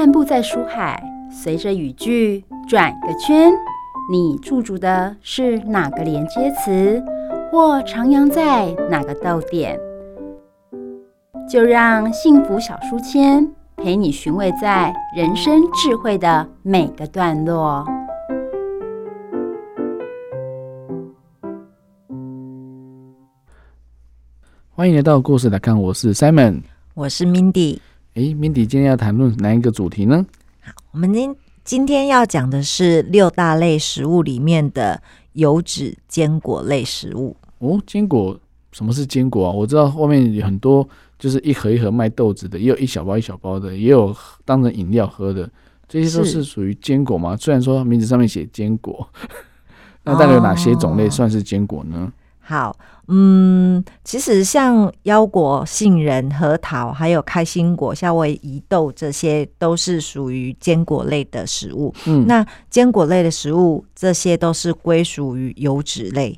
漫步在书海，随着语句转个圈，你驻足的是哪个连接词，或徜徉在哪个逗点？就让幸福小书签陪你寻味在人生智慧的每个段落。欢迎来到故事来看，我是 Simon，我是 Mindy。诶 m i n d y 今天要谈论哪一个主题呢？好，我们今今天要讲的是六大类食物里面的油脂坚果类食物。哦，坚果，什么是坚果啊？我知道外面有很多。就是一盒一盒卖豆子的，也有一小包一小包的，也有当成饮料喝的，这些都是属于坚果吗？虽然说名字上面写坚果，那大概有哪些种类算是坚果呢？好，嗯，其实像腰果、杏仁、核桃，还有开心果、夏威夷豆，这些都是属于坚果类的食物。嗯，那坚果类的食物，这些都是归属于油脂类。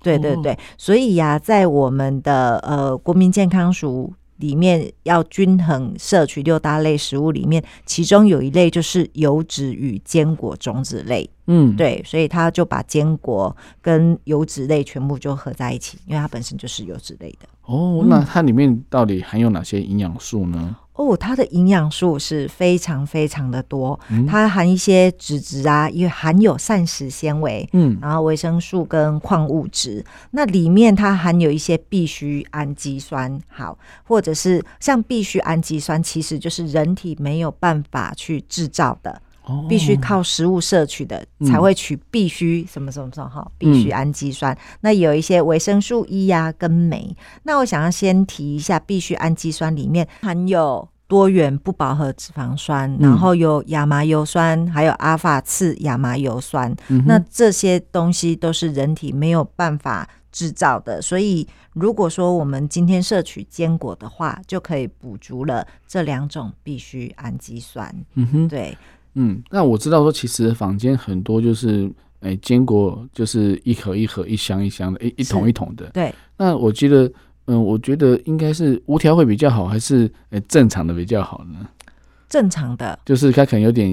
对对对，所以呀，在我们的呃国民健康署。里面要均衡摄取六大类食物里面，其中有一类就是油脂与坚果种子类。嗯，对，所以他就把坚果跟油脂类全部就合在一起，因为它本身就是油脂类的。哦，那它里面到底含有哪些营养素呢？哦，它的营养素是非常非常的多，它含一些脂质啊，也含有膳食纤维，嗯，然后维生素跟矿物质。那里面它含有一些必需氨基酸，好，或者是像必需氨基酸，其实就是人体没有办法去制造的。必须靠食物摄取的才会取必须什么什么什么哈，必须氨基酸。那有一些维生素 E 呀跟镁。那我想要先提一下，必须氨基酸里面含有多元不饱和脂肪酸，然后有亚麻油酸，还有阿法次亚麻油酸。那这些东西都是人体没有办法制造的，所以如果说我们今天摄取坚果的话，就可以补足了这两种必须氨基酸。嗯哼，对。嗯，那我知道说，其实坊间很多就是，哎，坚果就是一盒一盒、一箱一箱的，一一桶一桶的。对。那我记得，嗯，我觉得应该是无调会比较好，还是哎正常的比较好呢？正常的，就是它可能有点，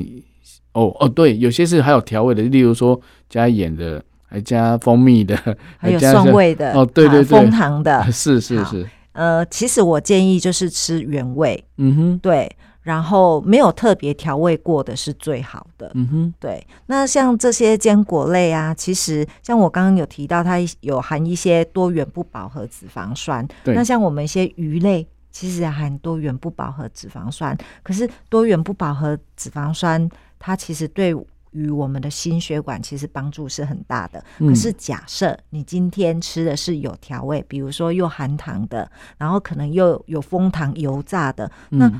哦哦，对，有些是还有调味的，例如说加盐的，还加蜂蜜的，还有酸味的，哦，对对对，蜂糖的，是是是。呃，其实我建议就是吃原味。嗯哼，对。然后没有特别调味过的是最好的。嗯哼，对。那像这些坚果类啊，其实像我刚刚有提到，它有含一些多元不饱和脂肪酸。那像我们一些鱼类，其实含多元不饱和脂肪酸。可是多元不饱和脂肪酸，它其实对于我们的心血管其实帮助是很大的。可是假设你今天吃的是有调味，比如说又含糖的，然后可能又有蜂糖油炸的，那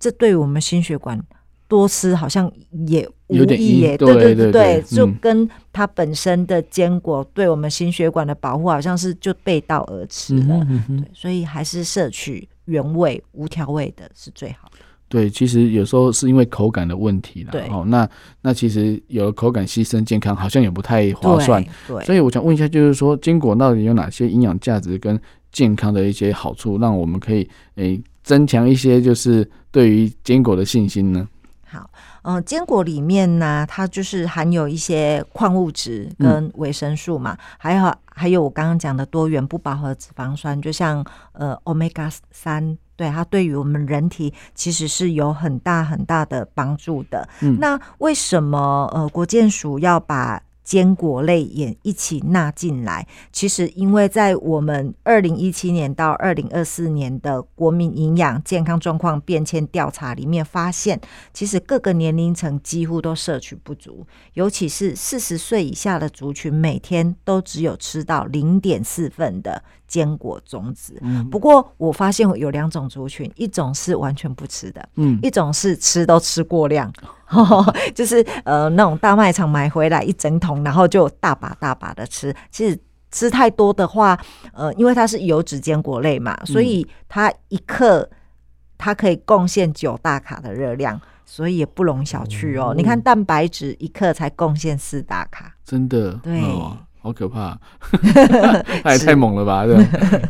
这对我们心血管多吃好像也无益耶，对对对对，就跟它本身的坚果对我们心血管的保护好像是就背道而驰了，对，所以还是摄取原味无调味的是最好。对，其实有时候是因为口感的问题了，对哦，那那其实有了口感牺牲健康好像也不太划算，对，所以我想问一下，就是说坚果到底有哪些营养价值跟健康的一些好处，让我们可以诶。增强一些就是对于坚果的信心呢。好，嗯，坚果里面呢，它就是含有一些矿物质跟维生素嘛，还有还有我刚刚讲的多元不饱和脂肪酸，就像呃，omega 三，对它对于我们人体其实是有很大很大的帮助的。那为什么呃，国健署要把坚果类也一起纳进来，其实因为在我们二零一七年到二零二四年的国民营养健康状况变迁调查里面发现，其实各个年龄层几乎都摄取不足，尤其是四十岁以下的族群，每天都只有吃到零点四份的坚果种子。不过我发现有两种族群，一种是完全不吃的，嗯，一种是吃都吃过量。就是呃，那种大卖场买回来一整桶，然后就大把大把的吃。其实吃太多的话，呃，因为它是油脂坚果类嘛，所以它一克它可以贡献九大卡的热量，所以也不容小觑哦。你看蛋白质一克才贡献四大卡，真的对，好可怕，太太猛了吧？对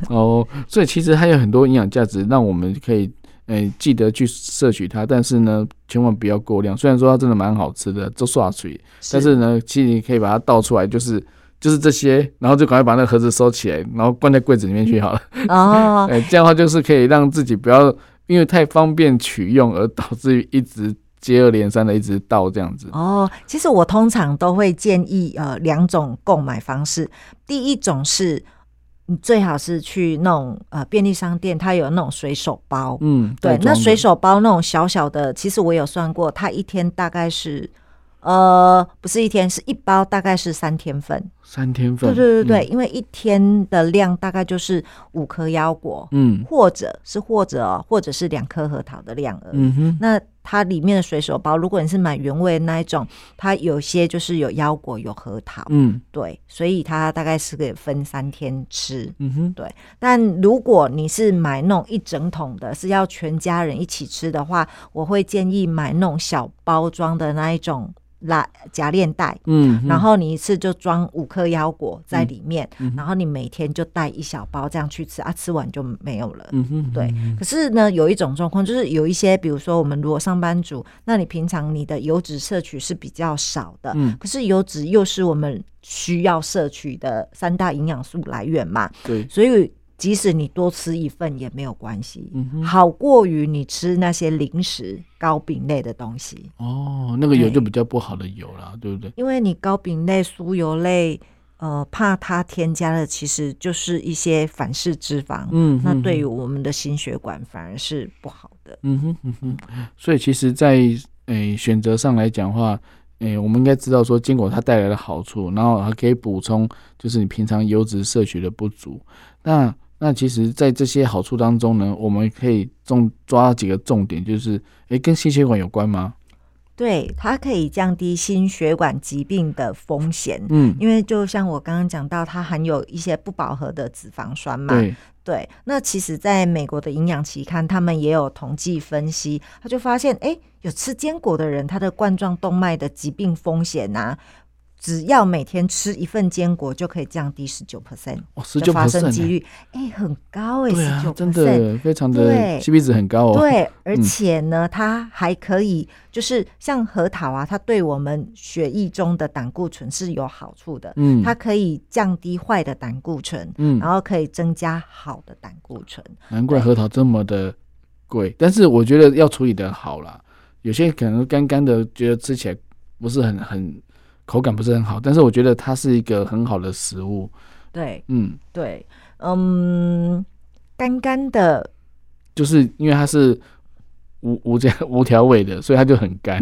哦，所以其实它有很多营养价值，让我们可以。诶、记得去摄取它，但是呢，千万不要过量。虽然说它真的蛮好吃的，都刷水，但是呢，其实你可以把它倒出来，就是就是这些，然后就赶快把那个盒子收起来，然后关在柜子里面去好了。哦，哎、这样的话就是可以让自己不要因为太方便取用而导致于一直接二连三的一直到这样子。哦，其实我通常都会建议呃两种购买方式，第一种是你最好是去那种呃便利商店，它有那种随手包，嗯，对，那随手包那种小小的，其实我有算过，它一天大概是呃不是一天，是一包大概是三天份，三天份，对对对对，嗯。因为一天的量大概就是五颗腰果，嗯。或者是或者哦或者是两颗核桃的量而已。嗯哼，那它里面的水手包，如果你是买原味的那一种，它有些就是有腰果、有核桃，嗯。对，所以它大概是可以分三天吃。嗯哼，对但如果你是买那种一整桶的，是要全家人一起吃的话，我会建议买那种小包装的那一种拉夹链袋。嗯，然后你一次就装五颗腰果在里面，嗯然后你每天就带一小包这样去吃啊，吃完就没有了。嗯哼，对，可是呢，有一种状况就是有一些，比如说我们如果上班族，那你平常你的油脂摄取是比较少的，嗯。可是油脂又是我们需要摄取的三大营养素来源嘛，对，所以即使你多吃一份也没有关系，嗯，好过于你吃那些零食、糕饼类的东西，哦，那个油就比较不好的油啦，对不对？因为你糕饼类、酥油类。呃，怕它添加的其实就是一些反式脂肪，嗯哼那对于我们的心血管反而是不好的。嗯哼嗯哼，所以其实在，诶选择上来讲的话，诶、我们应该知道说坚果它带来的好处，然后还可以补充就是你平常油脂摄取的不足。那那其实，在这些好处当中呢，我们可以重抓几个重点，就是诶、跟心血管有关吗？对，它可以降低心血管疾病的风险。嗯，因为就像我刚刚讲到，它含有一些不饱和的脂肪酸嘛。对，对那其实在美国的营养期刊，他们也有统计分析，他就发现，哎，有吃坚果的人，他的冠状动脉的疾病风险啊，只要每天吃一份坚果，就可以降低十九 percent 哦，十九发生几率，哎，很高哎，十九，真的非常的对。CP 值很高哦。对，而且呢，它还可以就是像核桃啊，它对我们血液中的胆固醇是有好处的，嗯，它可以降低坏的胆固醇，嗯。然后可以增加好的胆固醇。难怪核桃这么的贵，但是我觉得要处理的好啦。有些可能干干的，觉得吃起来不是很很口感不是很好，但是我觉得它是一个很好的食物。对嗯，对，嗯，干干的，就是因为它是无无加无调味的，所以它就很干。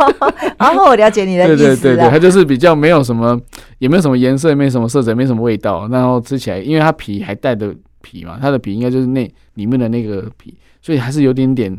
然后我了解你的对意思对。对对对，它就是比较没有什么，也没有什么颜色，也没什么色泽，也没什么味道。然后吃起来，因为它皮还带着皮嘛，它的皮应该就是那里面的那个皮，所以还是有点点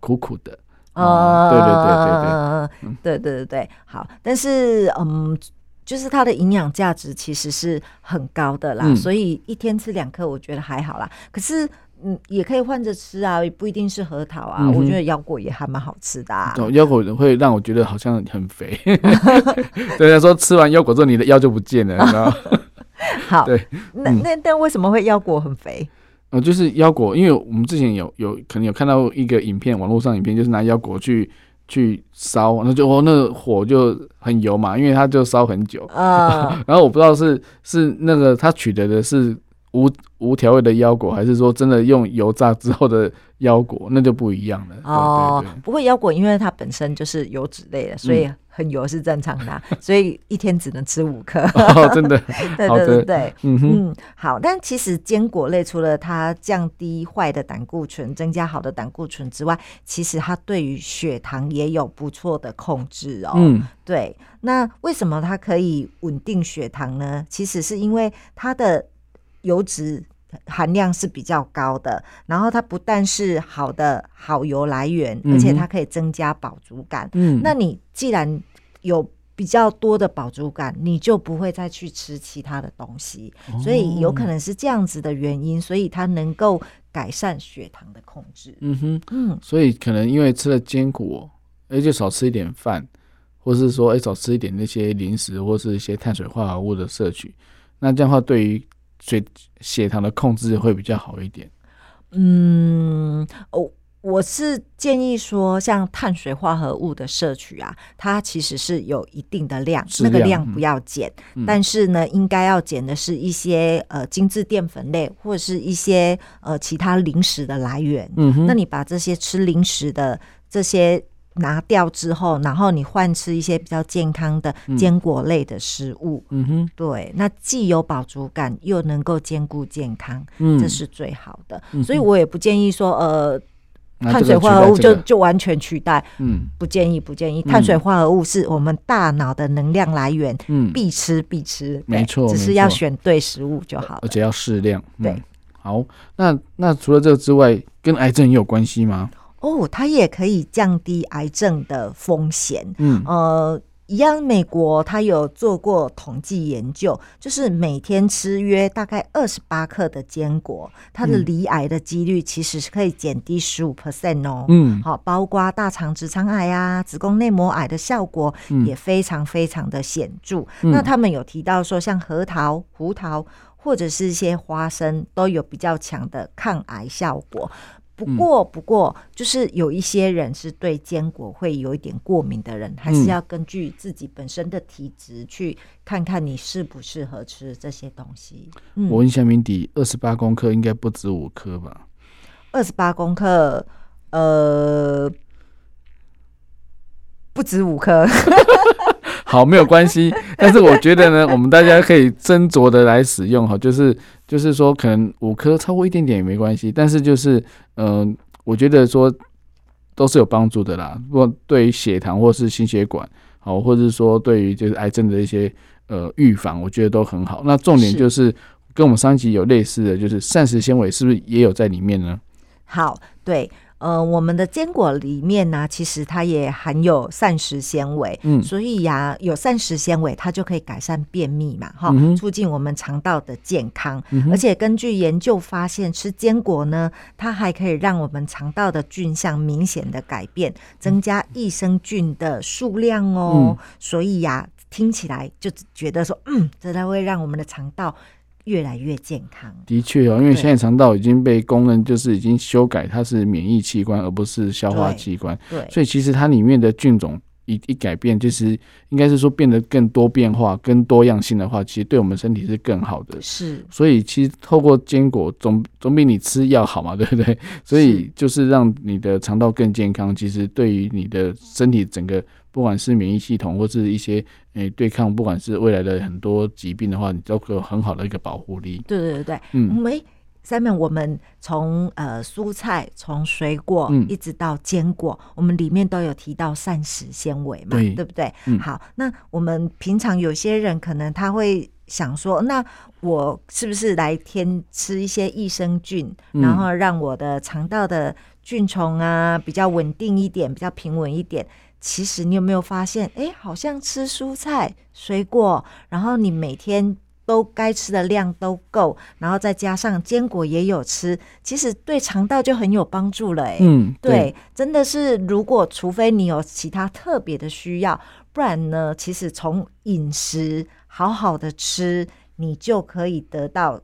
苦苦的。哦对对对对对呃，对对对对，好，但是嗯，就是它的营养价值其实是很高的啦，嗯所以一天吃两颗，我觉得还好啦。可是嗯，也可以换着吃啊，也不一定是核桃啊，嗯我觉得腰果也还蛮好吃的、啊。哦，腰果会让我觉得好像很肥。对他说吃完腰果之后，你的腰就不见了，你知道吗？好，对那嗯那但为什么会腰果很肥？呃，就是腰果，因为我们之前有有可能有看到一个影片，网络上影片，就是拿腰果去去烧，那就哦，那个火就很油嘛，因为它就烧很久。呃，然后我不知道是是那个他取得的是无无调味的腰果，还是说真的用油炸之后的腰果，那就不一样了。哦对对对，不过腰果因为它本身就是油脂类的，所以很油是正常的啊、所以一天只能吃五颗。哦，真的，对对对对，嗯哼，嗯，好。但其实坚果类除了它降低坏的胆固醇、增加好的胆固醇之外，其实它对于血糖也有不错的控制哦。嗯对，那为什么它可以稳定血糖呢？其实是因为它的油脂含量是比较高的，然后它不但是好的好油来源，而且它可以增加饱足感。嗯，那你既然有比较多的饱足感，你就不会再去吃其他的东西，所以有可能是这样子的原因，所以它能够改善血糖的控制。嗯哼。嗯，所以可能因为吃了坚果，哎，就少吃一点饭，或是说哎少吃一点那些零食或是一些碳水化合物的摄取，那这样的话对于血血糖的控制会比较好一点。嗯，哦，我是建议说，像碳水化合物的摄取啊，它其实是有一定的量，量那个量不要减，嗯但是呢，应该要减的是一些呃精致淀粉类或者是一些呃其他零食的来源。嗯，那你把这些吃零食的这些拿掉之后，然后你换吃一些比较健康的坚果类的食物，嗯哼，对，那既有饱足感，又能够兼顾健康，嗯，这是最好的。嗯所以我也不建议说，呃，碳水化合物就、这个就完全取代，嗯。不建议，不建议。嗯。碳水化合物是我们大脑的能量来源，嗯，必吃必吃，没错只是要选对食物就好了。而且要适量。嗯。对，好，那那除了这个之外，跟癌症也有关系吗？哦，它也可以降低癌症的风险。嗯呃，一样，美国它有做过统计研究，就是每天吃约大概二十八克的坚果，它的嗯离癌的几率其实是可以减低十五 percent 哦。嗯好，包括大肠直肠癌啊、子宫内膜癌的效果嗯也非常非常的显著。嗯那他们有提到说，像核桃、胡桃或者是一些花生都有比较强的抗癌效果。不过，不过，就是有一些人是对坚果会有一点过敏的人，还是嗯要根据自己本身的体质去看看你适不适合吃这些东西。嗯，我问一下明底，二十八公克应该不止五颗吧？二十八公克，呃，不止五颗。好，没有关系。但是我觉得呢，我们大家可以斟酌的来使用哈，就是就是说，可能五颗超过一点点也没关系。但是就是，嗯、我觉得说都是有帮助的啦。不过对于血糖或是心血管，好，或者是说对于就是癌症的一些呃预防，我觉得都很好。那重点就是跟我们上一集有类似的，就是膳食纤维是不是也有在里面呢？好，对，呃，我们的坚果里面呢，其实它也含有膳食纤维，嗯所以呀、有膳食纤维，它就可以改善便秘嘛，哈、促进我们肠道的健康。而且根据研究发现，吃坚果呢，它还可以让我们肠道的菌相明显的改变，增加益生菌的数量哦。嗯所以呀、听起来就觉得说，嗯，真的会让我们的肠道越来越健康。的确哦，因为对现在肠道已经被公认就是已经修改，它是免疫器官而不是消化器官。对，所以其实它里面的菌种一一改变，就是应该是说变得更多变化、更多样性的话，其实对我们身体是更好的。是所以其实透过坚果总总比你吃药好嘛，对不对？所以就是让你的肠道更健康，其实对于你的身体整个不管是免疫系统或是一些诶、对抗，不管是未来的很多疾病的话，你都会有很好的一个保护力。对对对对，嗯我们诶 Simon，我们从呃蔬菜、从水果、嗯一直到坚果，我们里面都有提到膳食纤维嘛，对不对？嗯好，那我们平常有些人可能他会想说，那我是不是来添吃一些益生菌，嗯然后让我的肠道的菌虫啊比较稳定一点，比较平稳一点？其实你有没有发现，哎，好像吃蔬菜、水果，然后你每天都该吃的量都够，然后再加上坚果也有吃，其实对肠道就很有帮助了、诶。嗯，对，真的是，如果除非你有其他特别的需要，不然呢，其实从饮食好好的吃，你就可以得到，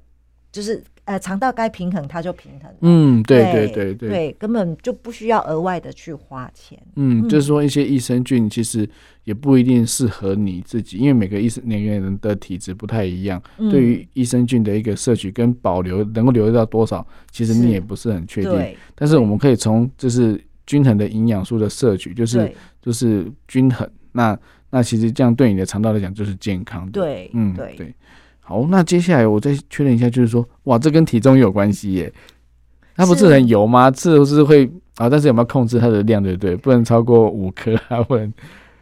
就是呃肠道该平衡它就平衡。嗯，对对对对对，根本就不需要额外的去花钱。嗯，嗯就是说一些益生菌其实也不一定适合你自己，因为每个医生每个人的体质不太一样，嗯对于益生菌的一个摄取跟保留能够留到多少，其实你也不是很确定。但是我们可以从就是均衡的营养素的摄取，就是就是均衡，那那其实这样对你的肠道来讲就是健康的。对嗯，对对。好，那接下来我再确认一下，就是说，哇，这跟体重也有关系耶。它不是是很油吗？是不是会啊，但是有没有控制它的量，对不对？不能超过五颗啊，不能。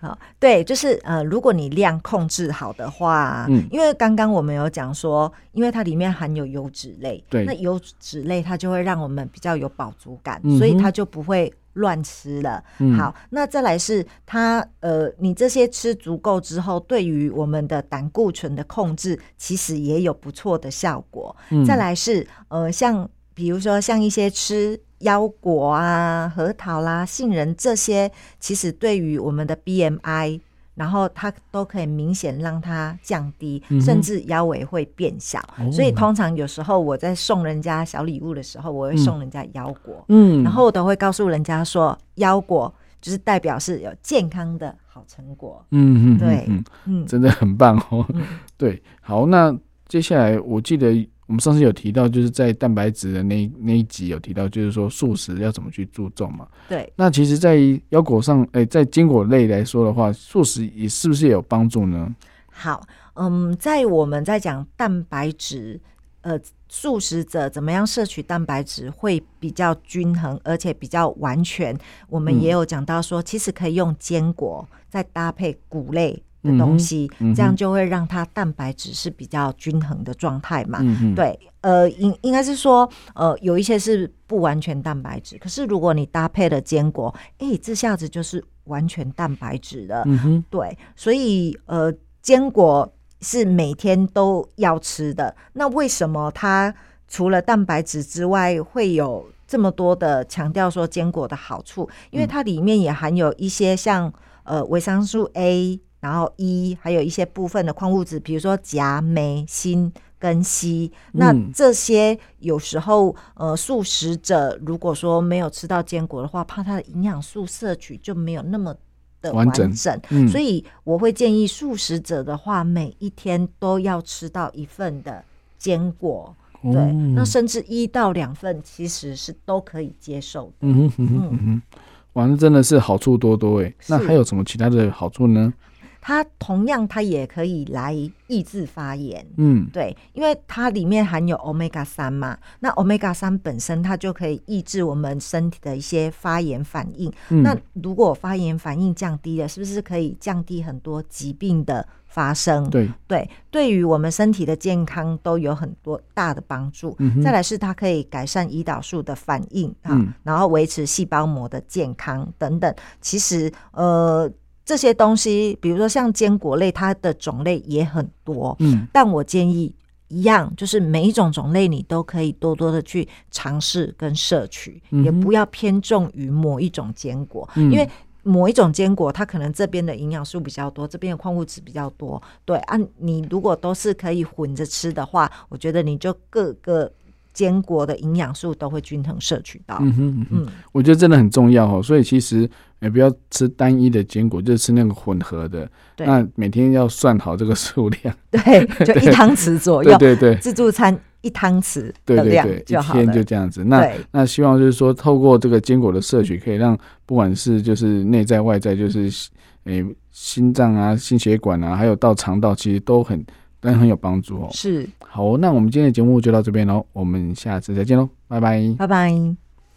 好，对，就是呃，如果你量控制好的话，嗯因为刚刚我们有讲说，因为它里面含有油脂类，对那油脂类它就会让我们比较有饱足感，嗯所以它就不会乱吃了。嗯好，那再来是它呃，你这些吃足够之后，对于我们的胆固醇的控制，其实也有不错的效果。嗯再来是呃，像比如说像一些吃腰果啊、核桃啦、杏仁这些，其实对于我们的 BMI 然后它都可以明显让它降低，嗯甚至腰围会变小。哦所以通常有时候我在送人家小礼物的时候，我会送人家腰果，嗯，然后我都会告诉人家说，腰果就是代表是有健康的好成果。嗯嗯，对嗯，嗯，真的很棒哦。嗯 对，好，那接下来我记得我们上次有提到，就是在蛋白质的那一那一集有提到，就是说素食要怎么去注重嘛。对，那其实，在腰果上，哎、在坚果类来说的话，素食也是不是也有帮助呢？好，嗯，在我们在讲蛋白质，呃，素食者怎么样摄取蛋白质会比较均衡，而且比较完全。我们嗯也有讲到说，其实可以用坚果再搭配谷类的东西，这样就会让它蛋白质是比较均衡的状态嘛。对，呃，应应该是说，呃，有一些是不完全蛋白质，可是如果你搭配了坚果，哎，这下子就是完全蛋白质了。嗯哼，对，所以呃，坚果是每天都要吃的。那为什么它除了蛋白质之外，会有这么多的强调说坚果的好处？因为嗯它里面也含有一些像呃维生素 A，然后一还有一些部分的矿物质，比如说钾、镁、锌。跟硒，那嗯这些有时候呃，素食者如果说没有吃到坚果的话，怕它的营养素摄取就没有那么的完整嗯，所以我会建议素食者的话，每一天都要吃到一份的坚果，对，哦那甚至一到两份其实是都可以接受的。嗯哼嗯哼嗯哼，哇，那真的是好处多多哎。那是还有什么其他的好处呢？它同样它也可以来抑制发炎。嗯，对，因为它里面含有 omega 三嘛，那 omega 三本身它就可以抑制我们身体的一些发炎反应。嗯那如果发炎反应降低了，是不是可以降低很多疾病的发生？对，对，对于我们身体的健康都有很多大的帮助。嗯再来是它可以改善胰岛素的反应啊，嗯然后维持细胞膜的健康等等。其实呃这些东西，比如说像坚果类，它的种类也很多，嗯但我建议。一样，就是每一种种类你都可以多多的去尝试跟摄取，嗯也不要偏重于某一种坚果，嗯因为某一种坚果，它可能这边的营养素比较多，这边的矿物质比较多。对啊，你如果都是可以混着吃的话，我觉得你就各个坚果的营养素都会均衡摄取到。嗯哼嗯哼，嗯，我觉得真的很重要哦。所以其实也不要吃单一的坚果，就是吃那个混合的。对那每天要算好这个数量。对，就一汤匙左右，对对对。自助餐一汤匙对的量对对，一就好了。天就这样子。那那希望就是说，透过这个坚果的摄取，可以让不管是就是内在外在，就是诶、心脏啊、心血管啊，还有到肠道，其实都很都很有帮助哦。是，好，那我们今天的节目就到这边喽，我们下次再见喽，拜拜。拜拜。